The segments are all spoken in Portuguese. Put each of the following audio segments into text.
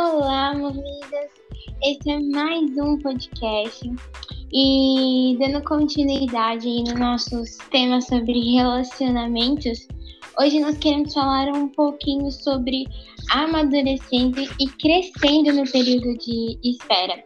Olá, movidas! Esse é mais um podcast e dando continuidade no nosso tema sobre relacionamentos, hoje nós queremos falar um pouquinho sobre amadurecendo e crescendo no período de espera,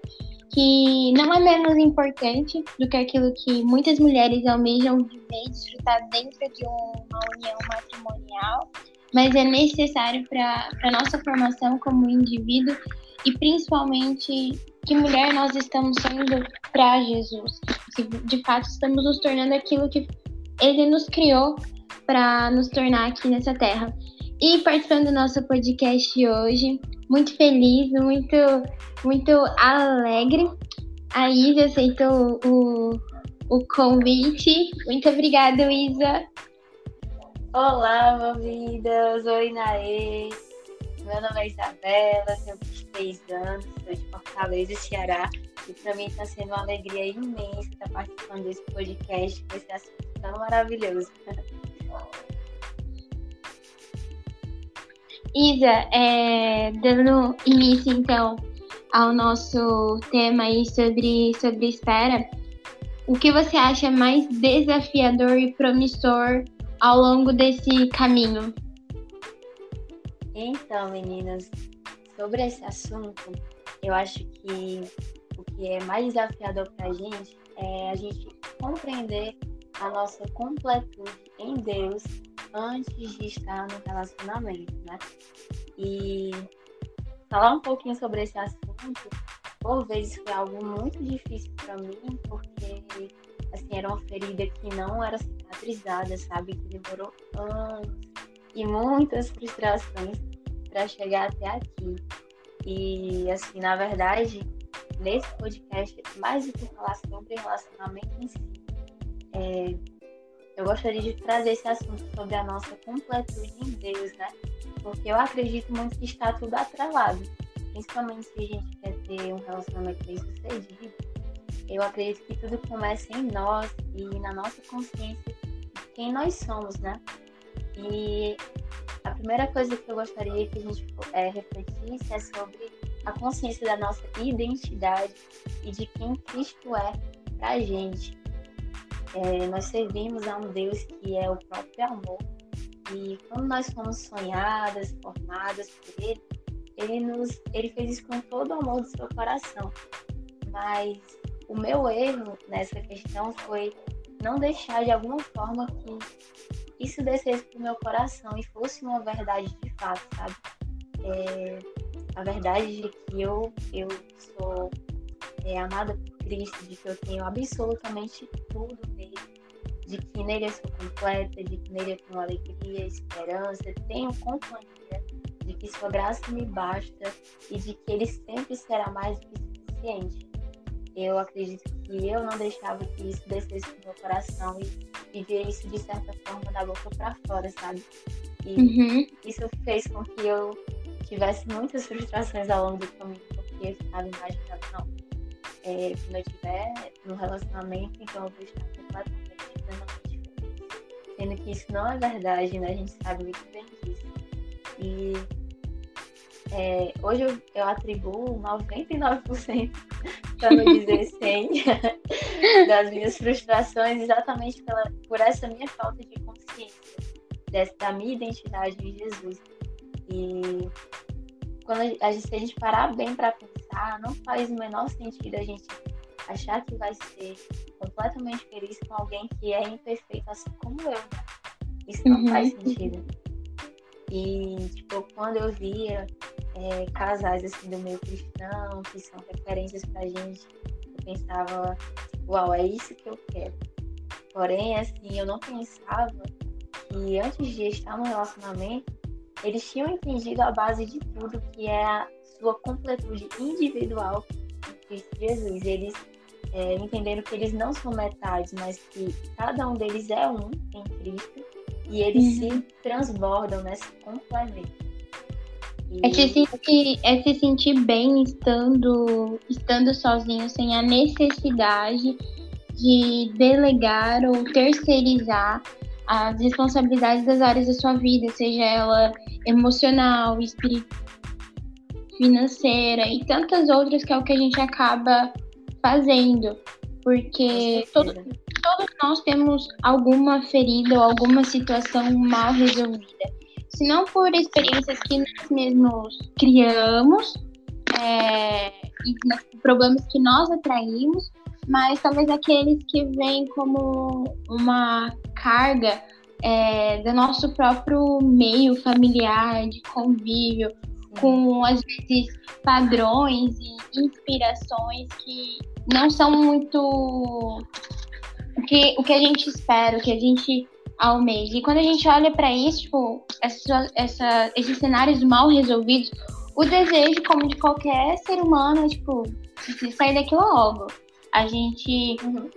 que não é menos importante do que aquilo que muitas mulheres almejam viver e desfrutar dentro de uma união matrimonial mas é necessário para a nossa formação como indivíduo e principalmente que mulher nós estamos sendo para Jesus. De fato estamos nos tornando aquilo que Ele nos criou para nos tornar aqui nessa terra. E participando do nosso podcast hoje, muito feliz, muito, muito alegre. A Isa aceitou o, o convite. Muito obrigada, Isa. Olá, movidas! Oi, Naê! Meu nome é Isabela, tenho 23 anos, sou de Fortaleza, Ceará, e para mim está sendo uma alegria imensa estar participando desse podcast com esse assunto tão maravilhoso. Isa, é, dando início então ao nosso tema aí sobre, sobre espera, o que você acha mais desafiador e promissor ao longo desse caminho? Então, meninas, sobre esse assunto, eu acho que o que é mais desafiador para a gente é a gente compreender a nossa completude em Deus antes de estar no relacionamento, né? E falar um pouquinho sobre esse assunto, por vezes foi algo muito difícil para mim, porque assim, era uma ferida que não era cicatrizada, sabe? Que demorou anos e muitas frustrações para chegar até aqui. E, assim, na verdade, nesse podcast, mais do que falar sobre relacionamento em si, é, eu gostaria de trazer esse assunto sobre a nossa completude em Deus, né? Porque eu acredito muito que está tudo atrelado. Principalmente se a gente quer ter um relacionamento bem sucedido, eu acredito que tudo começa em nós e na nossa consciência de quem nós somos, né? E a primeira coisa que eu gostaria que a gente é, refletisse é sobre a consciência da nossa identidade e de quem Cristo é para a gente. É, nós servimos a um Deus que é o próprio amor e quando nós fomos sonhadas, formadas por Ele, Ele nos, Ele fez isso com todo o amor do seu coração. Mas o meu erro nessa questão foi não deixar de alguma forma que isso descesse pro meu coração e fosse uma verdade de fato, sabe? É, a verdade de que eu, eu sou é, amada por Cristo, de que eu tenho absolutamente tudo nele, de que nele eu sou completa, de que nele eu tenho alegria, esperança, tenho companhia, de que sua graça me basta e de que ele sempre será mais do que suficiente eu acredito que eu não deixava que isso descesse no meu coração e vivia isso de certa forma da boca para fora, sabe? E uhum. isso fez com que eu tivesse muitas frustrações ao longo do caminho, porque eu ficava imaginando, não, é, quando eu estiver no relacionamento, então eu vou estar completamente plenamente feliz. Sendo que isso não é verdade, né? A gente sabe muito bem disso. E é, hoje eu, eu atribuo 99% para não dizer 100, das minhas frustrações exatamente pela, por essa minha falta de consciência dessa, da minha identidade em Jesus. E quando a gente, se a gente parar bem para pensar, não faz o menor sentido a gente achar que vai ser completamente feliz com alguém que é imperfeito assim como eu. Né? Isso não uhum. faz sentido. E, tipo, quando eu via é, casais assim do meio cristão, que são referências pra gente, eu pensava, uau, é isso que eu quero. Porém, assim, eu não pensava que antes de estar no relacionamento, eles tinham entendido a base de tudo, que é a sua completude individual em Cristo Jesus. Eles é, entenderam que eles não são metades, mas que cada um deles é um em Cristo e eles uhum. se transbordam, né, se complementam. É se sentir, é se sentir bem estando, estando sozinho, sem a necessidade de delegar ou terceirizar as responsabilidades das áreas da sua vida, seja ela emocional, espiritual, financeira e tantas outras que é o que a gente acaba fazendo. Porque todo, todos nós temos alguma ferida ou alguma situação mal resolvida. Se não por experiências que nós mesmos criamos é, e problemas que nós atraímos, mas talvez aqueles que vêm como uma carga é, do nosso próprio meio familiar, de convívio, com às vezes padrões e inspirações que não são muito o que, o que a gente espera, o que a gente almeja. E quando a gente olha para isso, tipo, essa, essa, esses cenários mal resolvidos, o desejo, como de qualquer ser humano, é, tipo, sair daquilo logo. A gente uhum.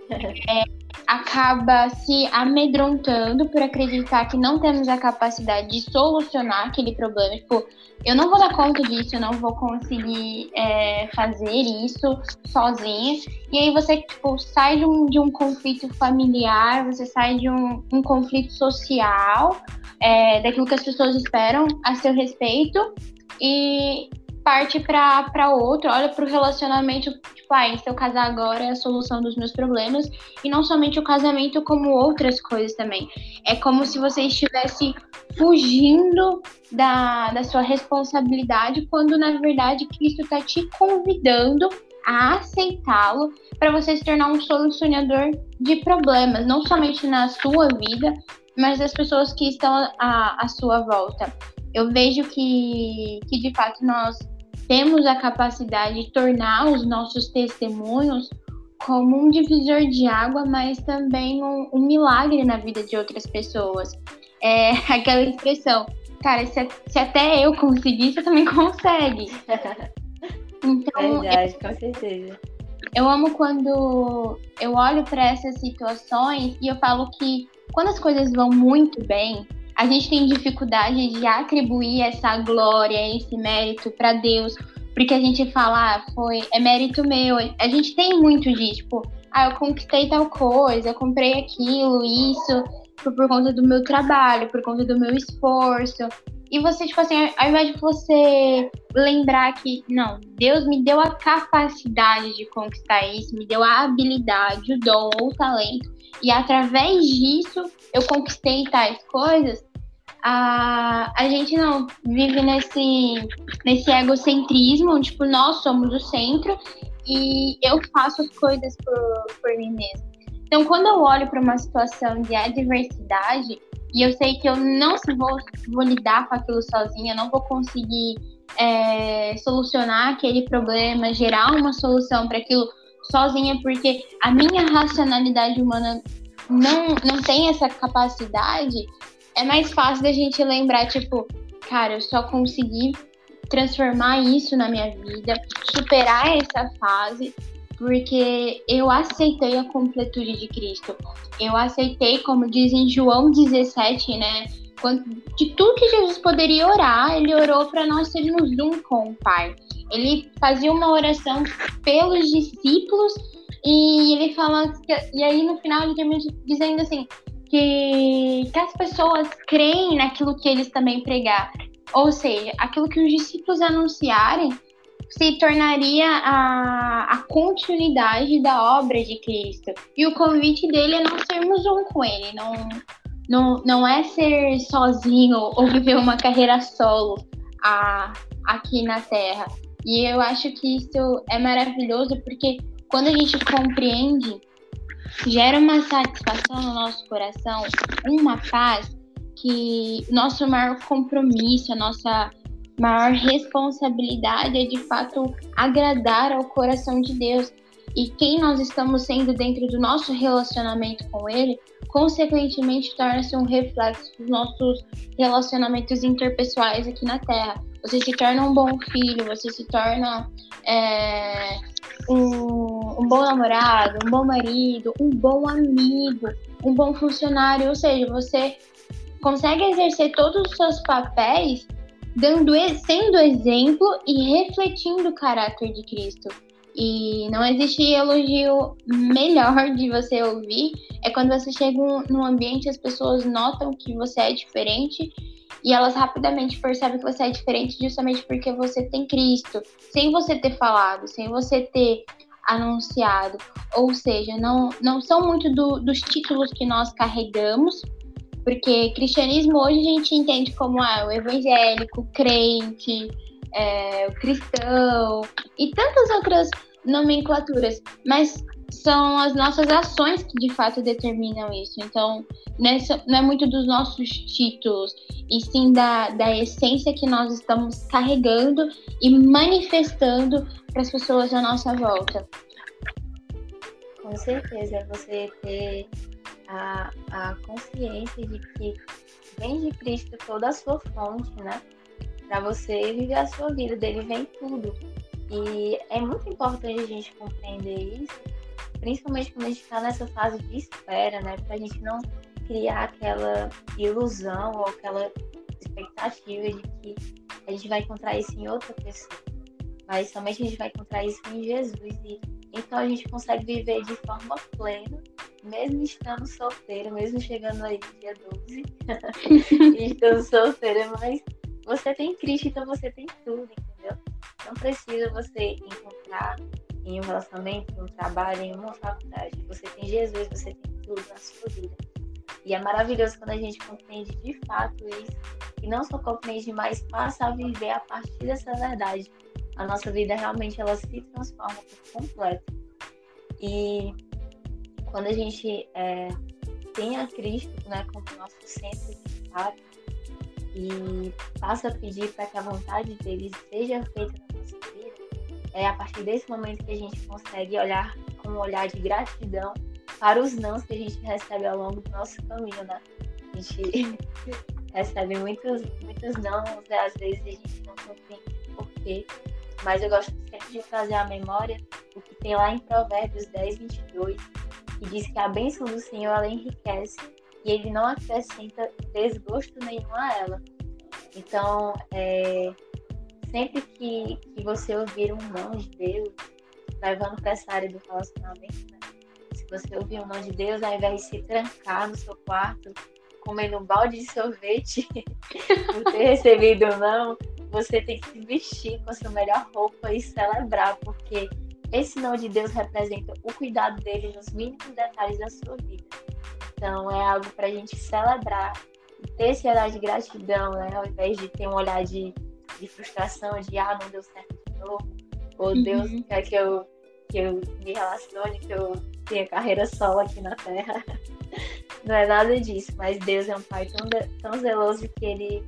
é, acaba se amedrontando por acreditar que não temos a capacidade de solucionar aquele problema. Tipo, eu não vou dar conta disso, eu não vou conseguir é, fazer isso sozinha. E aí você, tipo, sai de um, de um conflito familiar, você sai de um, um conflito social, é, daquilo que as pessoas esperam a seu respeito, e parte para outro, olha para o relacionamento, tipo, ah, se eu casar agora é a solução dos meus problemas, e não somente o casamento, como outras coisas também. É como se você estivesse fugindo da, da sua responsabilidade, quando na verdade Cristo está te convidando a aceitá-lo para você se tornar um solucionador de problemas, não somente na sua vida, mas das pessoas que estão à, à sua volta. Eu vejo que, que de fato nós temos a capacidade de tornar os nossos testemunhos como um divisor de água, mas também um, um milagre na vida de outras pessoas. É aquela expressão, cara, se, se até eu conseguir, você também consegue. Então, Verdade, eu, com certeza. Eu amo quando eu olho para essas situações e eu falo que quando as coisas vão muito bem, a gente tem dificuldade de atribuir essa glória, esse mérito para Deus, porque a gente fala, ah, foi, é mérito meu. A gente tem muito disso, tipo, ah, eu conquistei tal coisa, eu comprei aquilo, isso, por, por conta do meu trabalho, por conta do meu esforço. E você, tipo assim, ao invés de você lembrar que, não, Deus me deu a capacidade de conquistar isso, me deu a habilidade, o dom ou o talento, e através disso eu conquistei tais coisas, a, a gente não vive nesse, nesse egocentrismo, tipo, nós somos o centro e eu faço as coisas por, por mim mesmo. Então, quando eu olho para uma situação de adversidade e eu sei que eu não vou, vou lidar com aquilo sozinha, não vou conseguir é, solucionar aquele problema, gerar uma solução para aquilo sozinha, porque a minha racionalidade humana não, não tem essa capacidade, é mais fácil da gente lembrar, tipo, cara, eu só consegui transformar isso na minha vida, superar essa fase, porque eu aceitei a completude de Cristo. Eu aceitei, como diz em João 17, né? De tudo que Jesus poderia orar, ele orou para nós sermos um com o Pai. Ele fazia uma oração pelos discípulos e ele fala, e aí no final ele termina dizendo assim: que, que as pessoas creem naquilo que eles também pregaram. Ou seja, aquilo que os discípulos anunciarem se tornaria a, a continuidade da obra de Cristo. E o convite dele é não sermos um com ele, não, não, não é ser sozinho ou viver uma carreira solo a, aqui na Terra. E eu acho que isso é maravilhoso porque quando a gente compreende gera uma satisfação no nosso coração, uma paz que nosso maior compromisso, a nossa maior responsabilidade é de fato agradar ao coração de Deus. E quem nós estamos sendo dentro do nosso relacionamento com Ele, consequentemente torna-se um reflexo dos nossos relacionamentos interpessoais aqui na Terra. Você se torna um bom filho, você se torna é, um, um bom namorado, um bom marido, um bom amigo, um bom funcionário, ou seja, você consegue exercer todos os seus papéis dando sendo exemplo e refletindo o caráter de Cristo. E não existe elogio melhor de você ouvir é quando você chega num ambiente as pessoas notam que você é diferente e elas rapidamente percebem que você é diferente justamente porque você tem Cristo, sem você ter falado, sem você ter anunciado. Ou seja, não, não são muito do, dos títulos que nós carregamos, porque cristianismo hoje a gente entende como ah, o evangélico, o crente, é, o cristão e tantas outras nomenclaturas, mas são as nossas ações que de fato determinam isso. Então, nessa, não é muito dos nossos títulos, e sim da, da essência que nós estamos carregando e manifestando para as pessoas à nossa volta. Com certeza, você ter a, a consciência de que vem de Cristo toda a sua fonte, né? Para você viver a sua vida, dele vem tudo. E é muito importante a gente compreender isso, principalmente quando a gente está nessa fase de espera, né? Para a gente não criar aquela ilusão ou aquela expectativa de que a gente vai encontrar isso em outra pessoa. Mas somente a gente vai encontrar isso em Jesus. E então a gente consegue viver de forma plena, mesmo estando solteira, mesmo chegando aí dia 12, e estando solteira, mas você tem Cristo, então você tem tudo, entendeu? Não precisa você encontrar em um relacionamento, em um trabalho, em uma faculdade. Você tem Jesus, você tem tudo na sua vida. E é maravilhoso quando a gente compreende de fato isso. E não só compreende, mas passa a viver a partir dessa verdade. A nossa vida realmente ela se transforma por completo. E quando a gente é, tem a Cristo né, como nosso centro de fato, e passa a pedir para que a vontade dele seja feita na nossa vida, é a partir desse momento que a gente consegue olhar com um olhar de gratidão para os nãos que a gente recebe ao longo do nosso caminho, né? A gente recebe muitos, muitos nãos, né? às vezes a gente não compreende por quê, mas eu gosto sempre de trazer à memória o que tem lá em Provérbios 10, 22, que diz que a bênção do Senhor ela enriquece e ele não acrescenta desgosto nenhum a ela. Então, é, sempre que, que você ouvir um não de Deus, levando para essa área do relacionamento, né? se você ouvir um não de Deus, ao invés de se trancar no seu quarto, comendo um balde de sorvete por ter recebido um não, você tem que se vestir com a sua melhor roupa e celebrar, porque esse não de Deus representa o cuidado dele nos mínimos detalhes da sua vida. Então é algo para a gente celebrar ter esse olhar de gratidão, né? Ao invés de ter um olhar de, de frustração, de ah, não deu certo de novo, ou uhum. Deus quer que eu, que eu me relacione, que eu tenha carreira solo aqui na Terra. Não é nada disso, mas Deus é um pai tão, tão zeloso que ele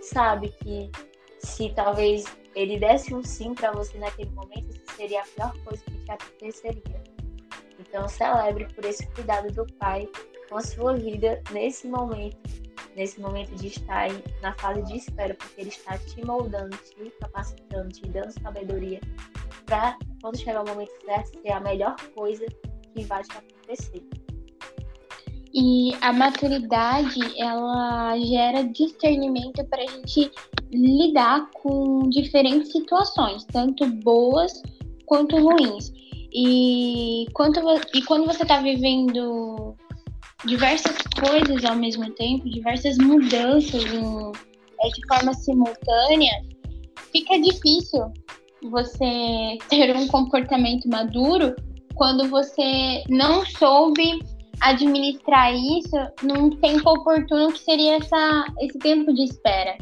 sabe que se talvez ele desse um sim para você naquele momento, isso seria a pior coisa que te aconteceria. Então, celebre por esse cuidado do Pai com a sua vida nesse momento, nesse momento de estar na fase de espera, porque Ele está te moldando, te capacitando, te dando sabedoria para, quando chegar o momento certo, ser a melhor coisa que vai te acontecer. E a maturidade, ela gera discernimento para a gente lidar com diferentes situações, tanto boas quanto ruins. E, quanto, e quando você está vivendo diversas coisas ao mesmo tempo, diversas mudanças em, é, de forma simultânea, fica difícil você ter um comportamento maduro quando você não soube administrar isso num tempo oportuno que seria essa, esse tempo de espera.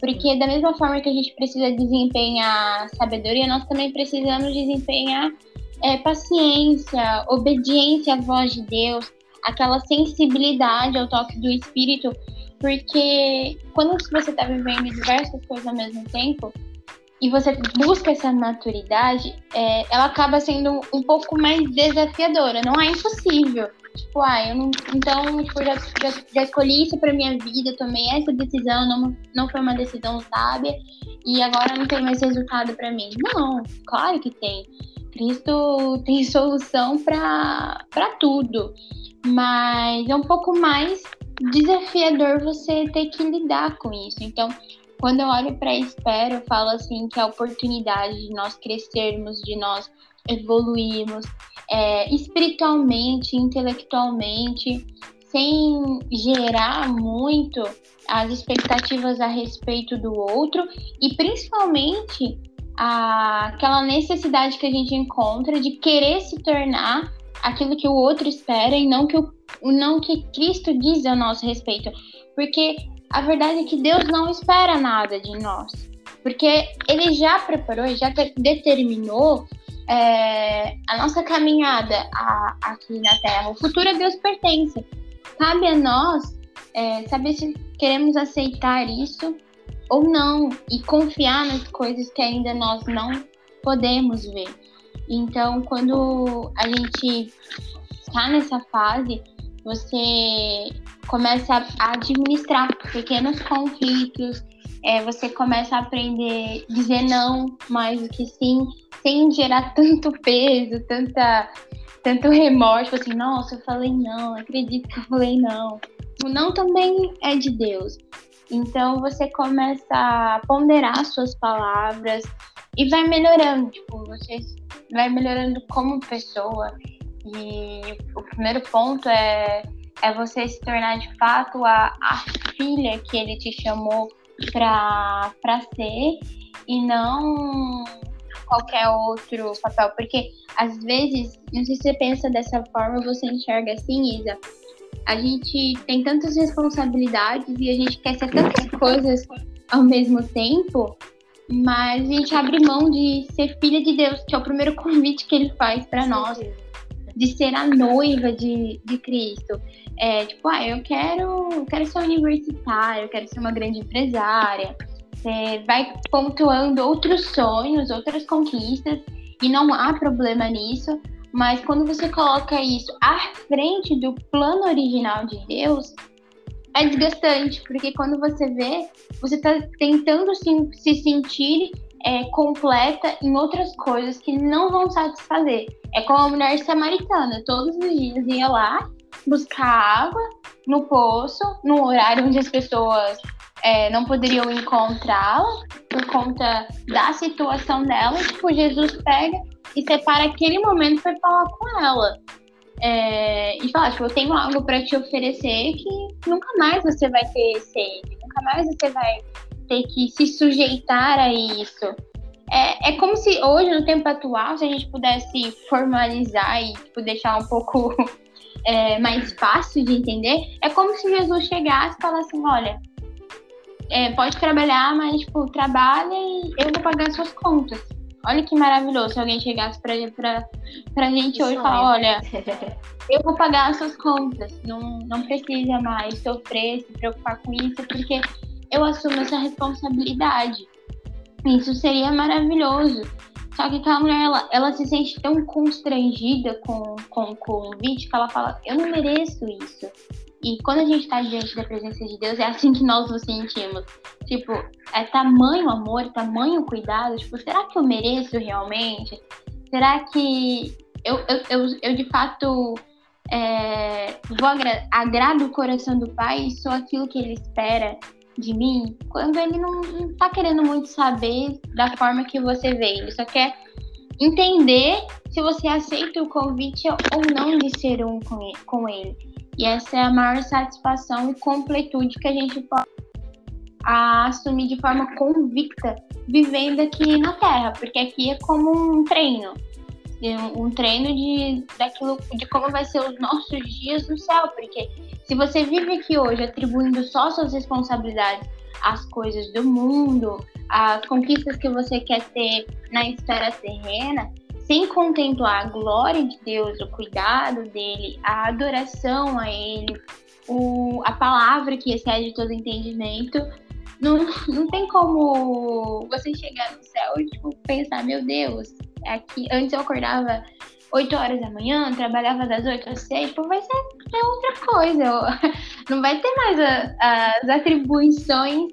Porque da mesma forma que a gente precisa desempenhar sabedoria, nós também precisamos desempenhar é, paciência, obediência à voz de Deus, aquela sensibilidade ao toque do Espírito, porque quando você está vivendo diversas coisas ao mesmo tempo e você busca essa maturidade, é, ela acaba sendo um pouco mais desafiadora. Não é impossível, Tipo, ah, eu não. Então, tipo, já, já, já escolhi isso pra minha vida, tomei essa decisão, não, não foi uma decisão sábia, e agora não tem mais resultado para mim. Não, claro que tem. Cristo tem solução para tudo. Mas é um pouco mais desafiador você ter que lidar com isso. Então, quando eu olho para a espera, eu falo assim que a oportunidade de nós crescermos, de nós evoluirmos, é, espiritualmente, intelectualmente, sem gerar muito as expectativas a respeito do outro e principalmente a, aquela necessidade que a gente encontra de querer se tornar aquilo que o outro espera e não que o não que Cristo diz a nosso respeito, porque a verdade é que Deus não espera nada de nós, porque Ele já preparou, já determinou é, a nossa caminhada a, aqui na Terra. O futuro a Deus pertence. Cabe a nós é, saber se queremos aceitar isso ou não e confiar nas coisas que ainda nós não podemos ver. Então, quando a gente está nessa fase, você começa a administrar pequenos conflitos, é, você começa a aprender a dizer não mais do que sim, sem gerar tanto peso, tanta, tanto remorso, assim, nossa, eu falei não, acredito que eu falei não. O não também é de Deus. Então você começa a ponderar suas palavras e vai melhorando, tipo, você vai melhorando como pessoa. E o primeiro ponto é, é você se tornar de fato a, a filha que ele te chamou para ser e não qualquer outro papel. Porque às vezes, não sei se você pensa dessa forma, você enxerga assim, Isa. A gente tem tantas responsabilidades e a gente quer ser tantas coisas ao mesmo tempo, mas a gente abre mão de ser filha de Deus, que é o primeiro convite que ele faz para nós, de ser a noiva de, de Cristo. É, tipo, ah, eu quero, eu quero ser universitária, eu quero ser uma grande empresária. Você vai pontuando outros sonhos, outras conquistas, e não há problema nisso. Mas quando você coloca isso à frente do plano original de Deus, é desgastante, porque quando você vê, você está tentando se, se sentir é, completa em outras coisas que não vão satisfazer. É como a mulher samaritana, todos os dias ia lá buscar água no poço, no horário onde as pessoas é, não poderiam encontrá-la por conta da situação dela. Tipo, Jesus pega e separa aquele momento para falar com ela. É, e falar, tipo, eu tenho algo para te oferecer que nunca mais você vai ter sede, nunca mais você vai ter que se sujeitar a isso. É, é como se hoje, no tempo atual, se a gente pudesse formalizar e tipo, deixar um pouco é, mais fácil de entender, é como se Jesus chegasse e falasse assim, olha, é, pode trabalhar, mas tipo, trabalha e eu vou pagar suas contas. Olha que maravilhoso se alguém chegasse pra, pra, pra gente hoje e falar, olha, eu vou pagar as suas contas, não, não precisa mais sofrer, se preocupar com isso, porque eu assumo essa responsabilidade. Isso seria maravilhoso. Só que aquela mulher, ela, ela se sente tão constrangida com, com o convite que ela fala, eu não mereço isso. E quando a gente está diante da presença de Deus, é assim que nós nos sentimos. Tipo, é tamanho amor, tamanho cuidado. Tipo, será que eu mereço realmente? Será que eu, eu, eu, eu de fato é, vou agra agrado o coração do Pai e sou aquilo que Ele espera de mim? Quando Ele não, não tá querendo muito saber da forma que você vê, Ele só quer entender se você aceita o convite ou não de ser um com Ele. E essa é a maior satisfação e completude que a gente pode assumir de forma convicta vivendo aqui na Terra, porque aqui é como um treino, um treino de daquilo de como vai ser os nossos dias no céu, porque se você vive aqui hoje atribuindo só suas responsabilidades às coisas do mundo, às conquistas que você quer ter na esfera terrena, sem contemplar a glória de Deus, o cuidado dele, a adoração a ele, o, a palavra que excede todo entendimento, não, não tem como você chegar no céu e tipo, pensar, meu Deus, aqui antes eu acordava 8 horas da manhã, trabalhava das 8 às 6, tipo, vai ser, ser outra coisa. Não vai ter mais a, as atribuições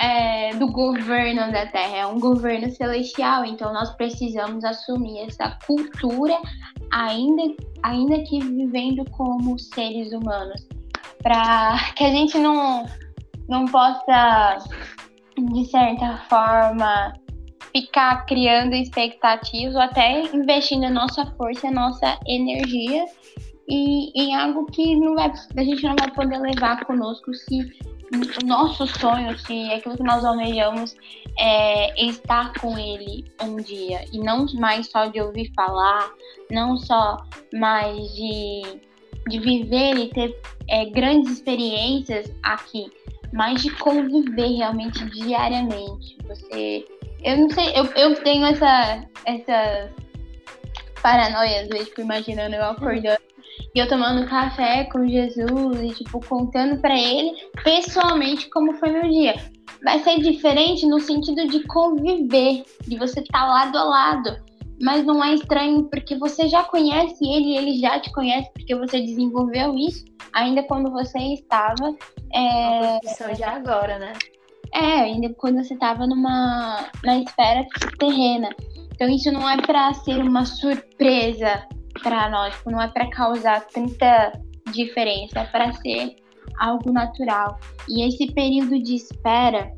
é, do governo da Terra, é um governo celestial, então nós precisamos assumir essa cultura, ainda, ainda que vivendo como seres humanos, para que a gente não, não possa, de certa forma, ficar criando expectativas ou até investindo a nossa força, a nossa energia em algo que não vai, a gente não vai poder levar conosco se o nosso sonho, se aquilo que nós almejamos é estar com ele um dia e não mais só de ouvir falar, não só mais de, de viver e ter é, grandes experiências aqui, mas de conviver realmente diariamente. Você, eu não sei, eu, eu tenho essa essa paranoia às vezes, tipo, imaginando eu acordando e eu tomando café com Jesus e, tipo, contando para ele pessoalmente como foi meu dia. Vai ser diferente no sentido de conviver, de você estar tá lado a lado. Mas não é estranho porque você já conhece ele ele já te conhece porque você desenvolveu isso ainda quando você estava. É... Uma de agora, né? É, ainda quando você estava numa na esfera terrena. Então isso não é para ser uma surpresa para nós, não é para causar tanta diferença, é para ser algo natural. E esse período de espera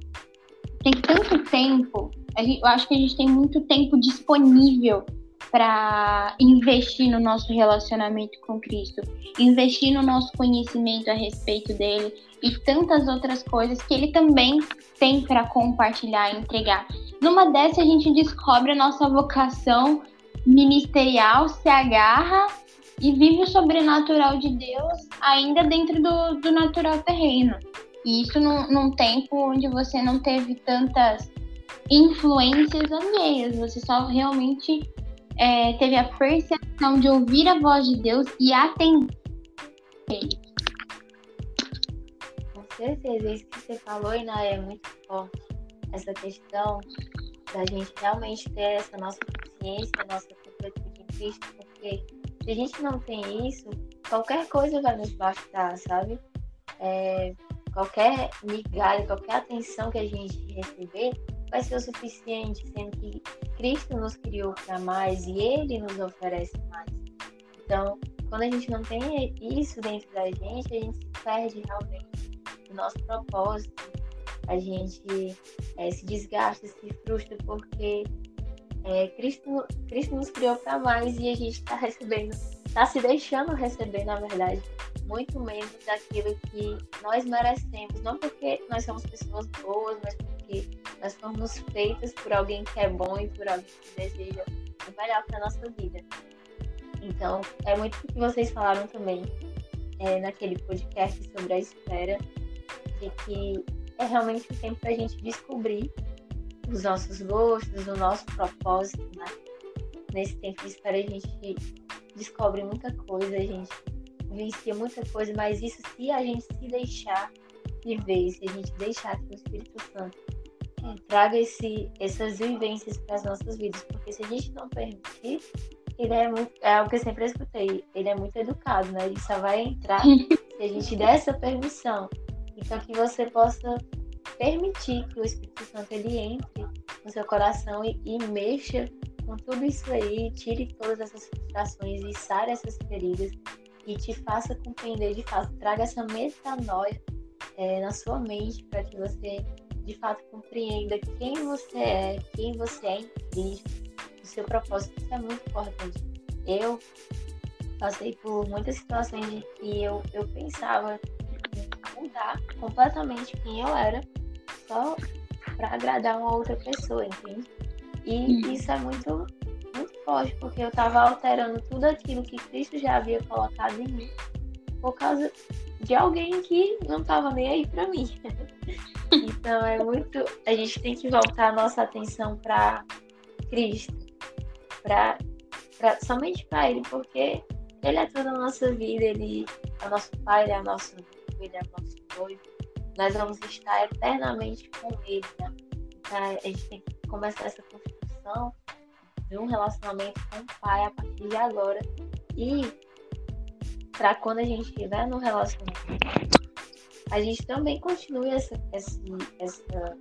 tem tanto tempo, eu acho que a gente tem muito tempo disponível para investir no nosso relacionamento com Cristo, investir no nosso conhecimento a respeito dele e tantas outras coisas que ele também tem para compartilhar e entregar. Numa dessas a gente descobre a nossa vocação ministerial se agarra e vive o sobrenatural de Deus ainda dentro do, do natural terreno. E isso num, num tempo onde você não teve tantas influências alheias, você só realmente é, teve a percepção de ouvir a voz de Deus e atender. Com certeza, isso que você falou, Iná, é muito forte. Essa questão da gente realmente ter essa nossa consciência, nossa completude em Cristo, porque se a gente não tem isso, qualquer coisa vai nos bastar, sabe? É, qualquer migalha, qualquer atenção que a gente receber vai ser o suficiente, sendo que Cristo nos criou para mais e Ele nos oferece mais. Então, quando a gente não tem isso dentro da gente, a gente se perde realmente do nosso propósito, a gente é, se desgasta, se frustra, porque é, Cristo, Cristo nos criou para mais e a gente está recebendo, está se deixando receber, na verdade, muito menos daquilo que nós merecemos. Não porque nós somos pessoas boas, mas porque nós fomos feitas por alguém que é bom e por alguém que deseja o melhor para nossa vida. Então, é muito o que vocês falaram também é, naquele podcast sobre a espera, de que é realmente o tempo para a gente descobrir os nossos gostos, o nosso propósito, né? Nesse tempo de espera a gente descobre muita coisa, a gente vivencia muita coisa, mas isso se a gente se deixar viver, se a gente deixar que o Espírito Santo traga esse, essas vivências para as nossas vidas, porque se a gente não permitir, ele é muito, é algo que eu sempre escutei, ele é muito educado, né? Ele só vai entrar se a gente der essa permissão. Então que você possa permitir que o Espírito Santo ele entre no seu coração e, e mexa com tudo isso aí, tire todas essas frustrações e sare essas feridas e te faça compreender de fato, traga essa metanoia é, na sua mente para que você de fato compreenda quem você é, quem você é em Cristo, o seu propósito. Isso é muito importante. Eu passei por muitas situações de que eu, eu pensava em mudar completamente quem eu era só para agradar uma outra pessoa, entende? E hum. isso é muito, muito forte, porque eu estava alterando tudo aquilo que Cristo já havia colocado em mim por causa de alguém que não estava nem aí para mim. então é muito. A gente tem que voltar a nossa atenção para Cristo, para somente para Ele, porque Ele é toda a nossa vida, Ele é o nosso Pai, Ele é o nosso Ele é o nosso noivo nós vamos estar eternamente com Ele. Né? Então, a gente tem que começar essa construção de um relacionamento com o Pai a partir de agora. E para quando a gente estiver no relacionamento, a gente também continue essa, essa, essa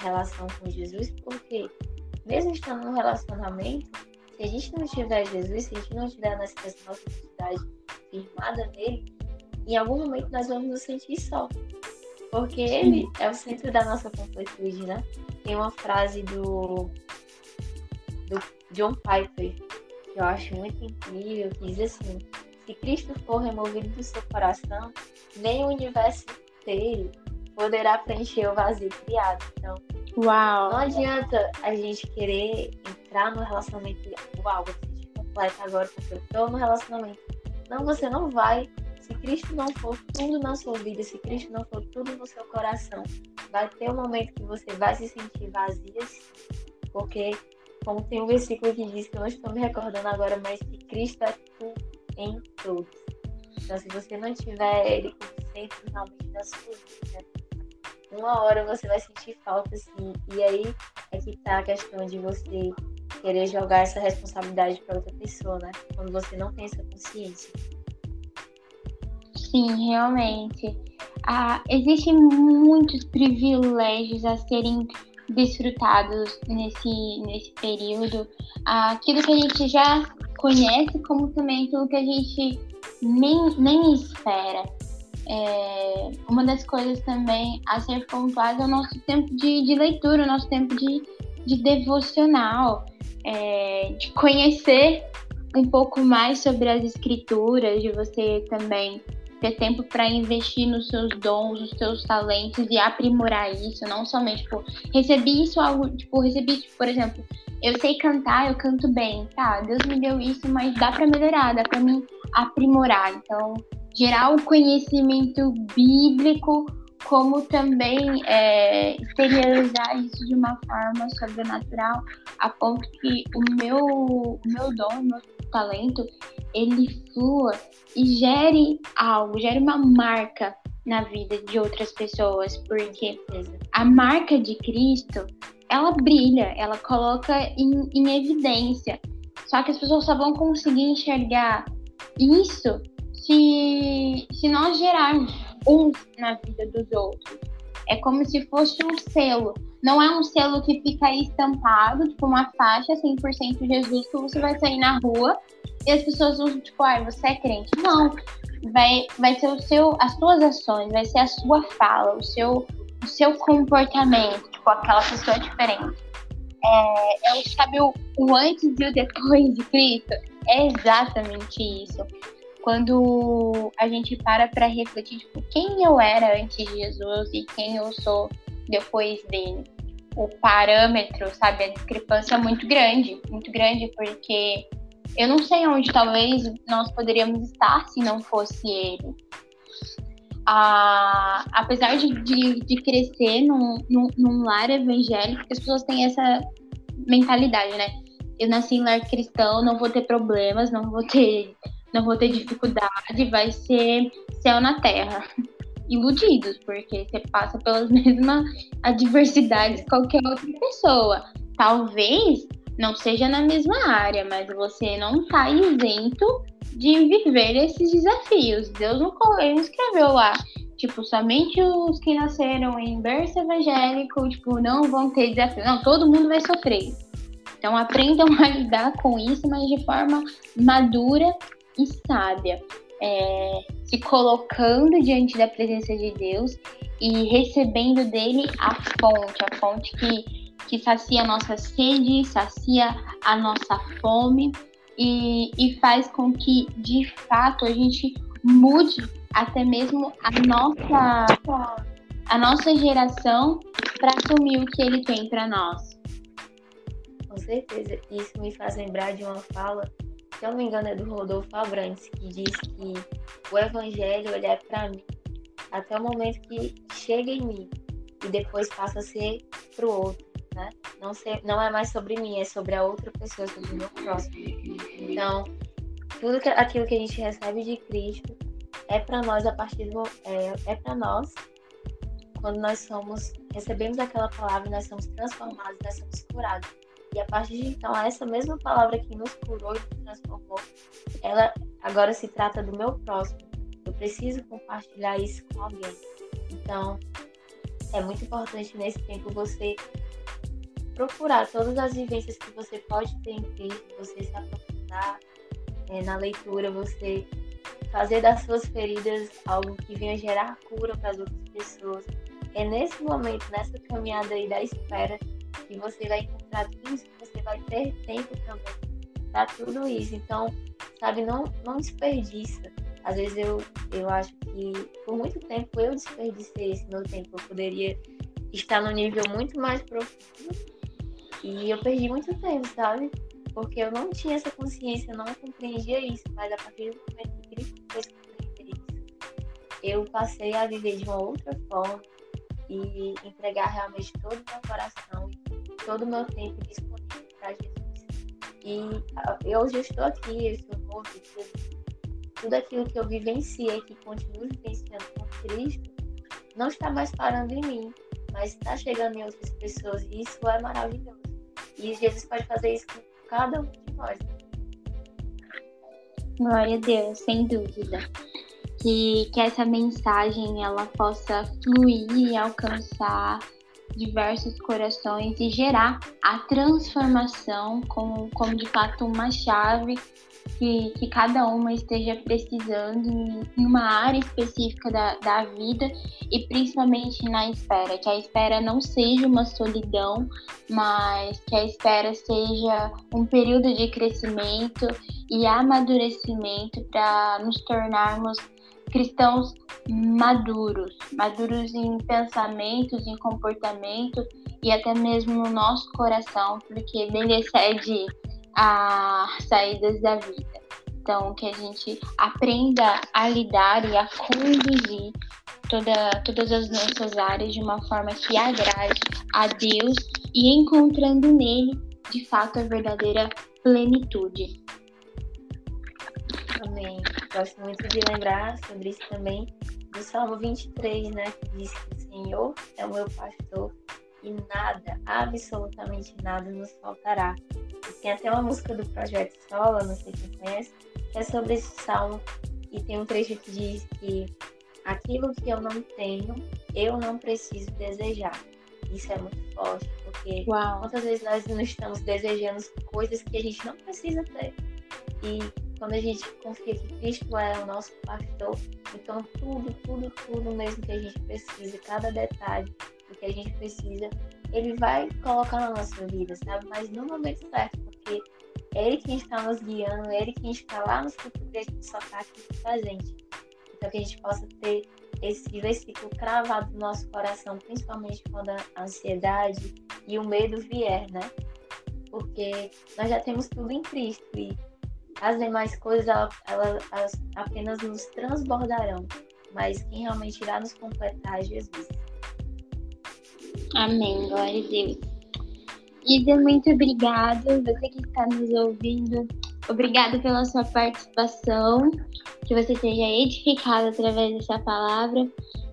relação com Jesus, porque mesmo estando no relacionamento, se a gente não tiver Jesus, se a gente não tiver nessa nossa identidade firmada nele, em algum momento nós vamos nos sentir só. Porque ele é o centro da nossa completude, né? Tem uma frase do, do John Piper que eu acho muito incrível, que diz assim, Se Cristo for removido do seu coração, nem o universo inteiro poderá preencher o vazio criado. Então, Uau. não adianta a gente querer entrar no relacionamento. Uau, você se completa agora porque eu tô no relacionamento. Não, você não vai. Se Cristo não for tudo na sua vida, se Cristo não for tudo no seu coração, vai ter um momento que você vai se sentir vazia, porque, como tem um versículo que diz, que eu não estou me recordando agora, mas que Cristo é tudo em todos. Então, se você não tiver Ele como centro realmente da sua vida, uma hora você vai sentir falta, sim. E aí é que tá a questão de você querer jogar essa responsabilidade para outra pessoa, né? Quando você não tem essa consciência. Sim, realmente. Ah, existem muitos privilégios a serem desfrutados nesse, nesse período. Ah, aquilo que a gente já conhece, como também aquilo que a gente nem, nem espera. É, uma das coisas também a ser pontuada é o nosso tempo de, de leitura, o nosso tempo de, de devocional, é, de conhecer um pouco mais sobre as escrituras, de você também ter tempo para investir nos seus dons, nos seus talentos e aprimorar isso, não somente, tipo, recebi isso algo, tipo, recebi, tipo, por exemplo, eu sei cantar, eu canto bem, tá? Deus me deu isso, mas dá para melhorar, dá para mim aprimorar. Então, gerar o conhecimento bíblico, como também é, exteriorizar isso de uma forma sobrenatural, a ponto que o meu, meu dom, meu talento, ele flua e gere algo, gere uma marca na vida de outras pessoas, porque a marca de Cristo, ela brilha, ela coloca em, em evidência. Só que as pessoas só vão conseguir enxergar isso se, se nós gerarmos uns na vida dos outros. É como se fosse um selo. Não é um selo que fica aí estampado, tipo uma faixa 100% Jesus, que você vai sair na rua e as pessoas vão, tipo, ai, ah, você é crente. Não. Vai, vai ser o seu, as suas ações, vai ser a sua fala, o seu, o seu comportamento, tipo, aquela pessoa diferente. É, é sabe, o, o antes e o depois de Cristo? É exatamente isso quando a gente para para refletir, tipo, quem eu era antes de Jesus e quem eu sou depois dele. O parâmetro, sabe, a discrepância é muito grande, muito grande, porque eu não sei onde talvez nós poderíamos estar se não fosse ele. Ah, apesar de, de, de crescer num, num, num, lar evangélico, as pessoas têm essa mentalidade, né? Eu nasci em lar cristão, não vou ter problemas, não vou ter não vou ter dificuldade, vai ser céu na terra. Iludidos, porque você passa pelas mesmas adversidades que qualquer outra pessoa. Talvez não seja na mesma área, mas você não está isento de viver esses desafios. Deus não, escreveu lá, tipo, somente os que nasceram em berço evangélico, tipo, não vão ter desafio. Não, todo mundo vai sofrer. Então aprendam a lidar com isso, mas de forma madura e sábia, é, se colocando diante da presença de Deus e recebendo dele a fonte, a fonte que, que sacia a nossa sede, sacia a nossa fome e, e faz com que, de fato, a gente mude até mesmo a nossa, a nossa geração para assumir o que ele tem para nós. Com certeza, isso me faz lembrar de uma fala se eu não me engano, é do Rodolfo Abrantes, que diz que o evangelho ele é para mim até o momento que chega em mim e depois passa a ser para o outro, né? Não, ser, não é mais sobre mim, é sobre a outra pessoa, sobre o meu próximo. Então, tudo que, aquilo que a gente recebe de Cristo é para nós a partir do é, é para nós quando nós somos recebemos aquela palavra, nós somos transformados, nós somos curados. E a partir de então, essa mesma palavra que nos curou e nos transformou, ela agora se trata do meu próximo. Eu preciso compartilhar isso com alguém. Então, é muito importante nesse tempo você procurar todas as vivências que você pode ter em Cristo, você se aprofundar é, na leitura, você fazer das suas feridas algo que venha gerar cura para as outras pessoas. É nesse momento, nessa caminhada aí da espera, que você vai encontrar isso, você vai ter tempo também para tudo isso. Então, sabe, não, não desperdiça. Às vezes eu, eu acho que por muito tempo eu desperdicei esse meu tempo. Eu poderia estar no nível muito mais profundo e eu perdi muito tempo, sabe? Porque eu não tinha essa consciência, eu não compreendia isso, mas a partir do momento que fez compreender isso, eu passei a viver de uma outra forma e entregar realmente todo o meu coração e todo o meu tempo disponível para Jesus. E ah, eu hoje estou aqui, eu estou novo, tudo aquilo que eu vivenciei, que continuo vivenciando com Cristo, não está mais parando em mim, mas está chegando em outras pessoas e isso é maravilhoso. E Jesus pode fazer isso com cada um de nós. Glória a Deus, sem dúvida. Que, que essa mensagem ela possa fluir e alcançar diversos corações e gerar a transformação como, como de fato uma chave que, que cada uma esteja precisando em, uma área específica da, da vida e principalmente na espera. Que a espera não seja uma solidão, mas que a espera seja um período de crescimento e amadurecimento para nos tornarmos cristãos maduros, maduros em pensamentos, em comportamento e até mesmo no nosso coração, porque dele excede as saídas da vida. Então, que a gente aprenda a lidar e a conduzir toda, todas as nossas áreas de uma forma que agrade a Deus e encontrando nele, de fato, a verdadeira plenitude. Amém. Gosto muito de lembrar sobre isso também do Salmo 23, né? Que diz que o Senhor é o meu pastor e nada, absolutamente nada nos faltará. Tem até uma música do Projeto Sola, não sei quem conhece, que é sobre esse salmo. E tem um trecho que diz que aquilo que eu não tenho, eu não preciso desejar. Isso é muito forte, porque Uau. quantas vezes nós não estamos desejando coisas que a gente não precisa ter. E quando a gente confia que Cristo é o nosso pastor, então tudo, tudo, tudo mesmo que a gente precisa, cada detalhe do que a gente precisa, ele vai colocar na nossa vida, sabe? Mas no momento certo, porque é ele quem está nos guiando, é ele quem está lá no futuro e a gente só está aqui presente. Então que a gente possa ter esse versículo cravado no nosso coração, principalmente quando a ansiedade e o medo vier, né? Porque nós já temos tudo em Cristo e as demais coisas elas, elas apenas nos transbordarão, mas quem realmente irá nos completar é Jesus. Amém, glória a Deus. Isa, muito obrigada. Você que está nos ouvindo, obrigada pela sua participação. Que você seja edificado através dessa palavra.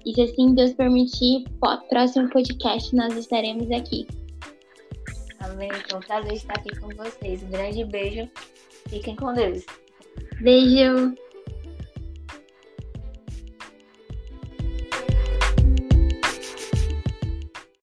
E se assim Deus permitir, próximo podcast nós estaremos aqui. Amém. Foi um prazer estar aqui com vocês. Um grande beijo. Fiquem com Deus. Beijo.